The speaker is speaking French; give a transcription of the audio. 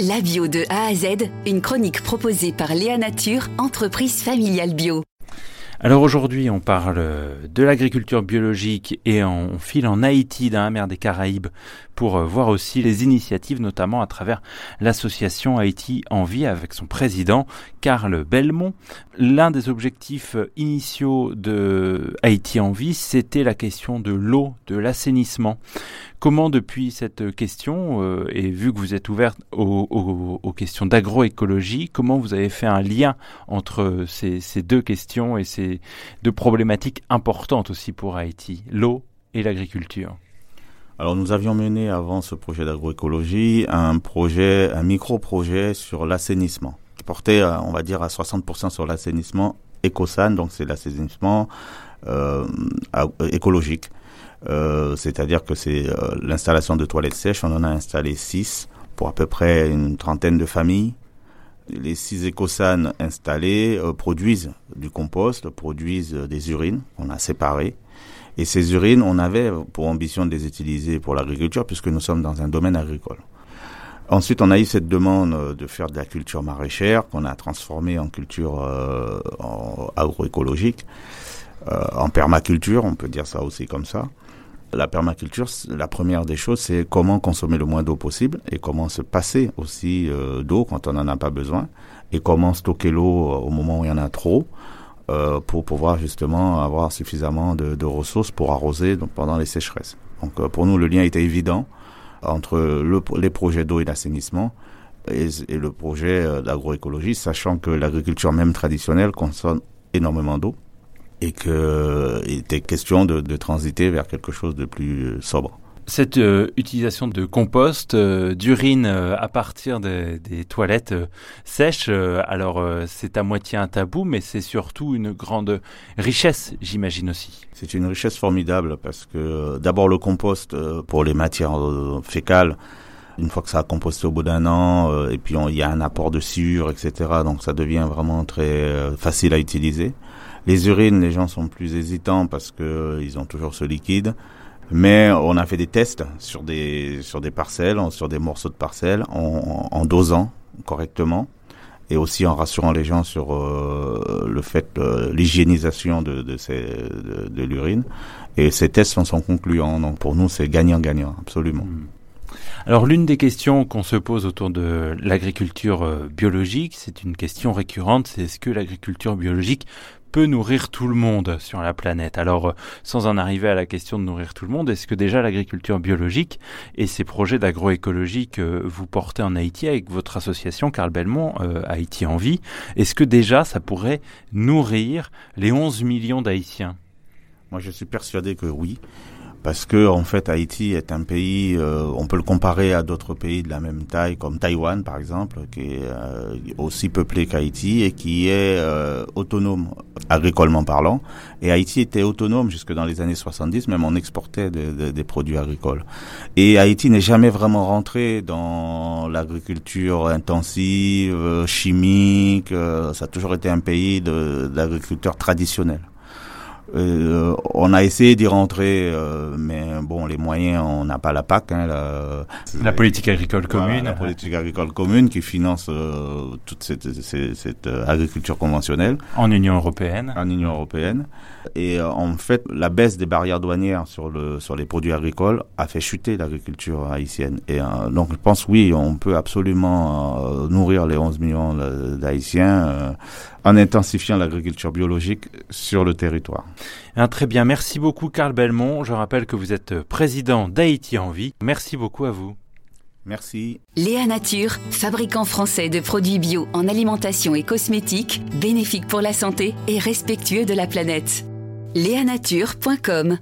La bio de A à Z, une chronique proposée par Léa Nature, entreprise familiale bio. Alors aujourd'hui, on parle de l'agriculture biologique et on file en Haïti, dans la mer des Caraïbes, pour euh, voir aussi les initiatives, notamment à travers l'association Haïti en vie avec son président, Karl Belmont. L'un des objectifs initiaux de Haïti en vie, c'était la question de l'eau, de l'assainissement. Comment depuis cette question, euh, et vu que vous êtes ouverte aux, questions d'agroécologie, comment vous avez fait un lien entre ces, deux questions et ces deux problématiques importantes aussi pour Haïti, l'eau et l'agriculture? Alors nous avions mené avant ce projet d'agroécologie un projet, un micro-projet sur l'assainissement, qui portait, on va dire, à 60% sur l'assainissement écosan, donc c'est l'assainissement euh, écologique. Euh, c'est-à-dire que c'est euh, l'installation de toilettes sèches. On en a installé six pour à peu près une trentaine de familles. Les six écosanes installés euh, produisent du compost, produisent des urines qu'on a séparées. Et ces urines, on avait pour ambition de les utiliser pour l'agriculture puisque nous sommes dans un domaine agricole. Ensuite, on a eu cette demande de faire de la culture maraîchère qu'on a transformée en culture agroécologique, en permaculture, on peut dire ça aussi comme ça. La permaculture, la première des choses, c'est comment consommer le moins d'eau possible et comment se passer aussi euh, d'eau quand on n'en a pas besoin et comment stocker l'eau euh, au moment où il y en a trop euh, pour pouvoir justement avoir suffisamment de, ressources pour arroser pendant les sécheresses. Donc pour nous, le lien était évident entre les projets d'eau et d'assainissement et, et, le projet d'agroécologie, sachant que l'agriculture même traditionnelle consomme énormément d'eau et qu'il était question de, transiter vers quelque chose de plus sobre. Cette euh, utilisation de compost, euh, d'urine euh, à partir des, toilettes sèches, alors c'est à moitié un tabou, mais c'est surtout une grande richesse, j'imagine aussi. C'est une richesse formidable parce que d'abord le compost pour les matières fécales, une fois que ça a composté au bout d'un an, et puis il y a un apport de sciure, etc. Donc ça devient vraiment très facile à utiliser. Les urines, les gens sont plus hésitants parce que euh, ils ont toujours ce liquide. Mais on a fait des tests sur des sur des parcelles, sur des morceaux de parcelles, en, dosant correctement et aussi en rassurant les gens sur euh, le fait de l'hygiénisation de de, ces, l'urine. Et ces tests sont, sont concluants. Donc pour nous, c'est gagnant-gagnant, absolument. Hmm. Alors l'une des questions qu'on se pose autour de l'agriculture euh, biologique, c'est une question récurrente, c'est est-ce que l'agriculture biologique peut nourrir tout le monde sur la planète. Alors, euh, sans en arriver à la question de nourrir tout le monde, est-ce que déjà l'agriculture biologique et ces projets d'agroécologie que vous portez en Haïti avec votre association Carl Belmont, euh, Haïti en vie, est-ce que déjà ça pourrait nourrir les 11 millions d'Haïtiens? Moi, je suis persuadé que oui parce que en fait Haïti est un pays, euh, on peut le comparer à d'autres pays de la même taille, comme Taïwan par exemple, qui est euh, aussi peuplé qu'Haïti et qui est euh, autonome agricolement parlant. Et Haïti était autonome jusque dans les années 70, même on exportait des produits agricoles. Et Haïti n'est jamais vraiment rentré dans l'agriculture intensive, chimique. ça a toujours été un pays d'agriculteurs traditionnels. Euh, on a essayé d'y rentrer, euh, mais bon, les moyens, on n'a pas la PAC. Hein, la, politique agricole commune. la politique agricole commune qui finance euh, toute cette, cette, agriculture conventionnelle. En Union européenne. En Union européenne. Et en fait, la baisse des barrières douanières sur, le, sur les produits agricoles a fait chuter l'agriculture haïtienne. Et donc, je pense, oui, on peut absolument nourrir les 11 millions d'Haïtiens en intensifiant l'agriculture biologique sur le territoire. Un très bien, merci beaucoup Carl Belmont. Je rappelle que vous êtes président d'Haïti en vie. Merci beaucoup à vous. Merci. Léa Nature, fabricant français de produits bio en alimentation et cosmétiques, bénéfique pour la santé et respectueux de la planète. Léanature.com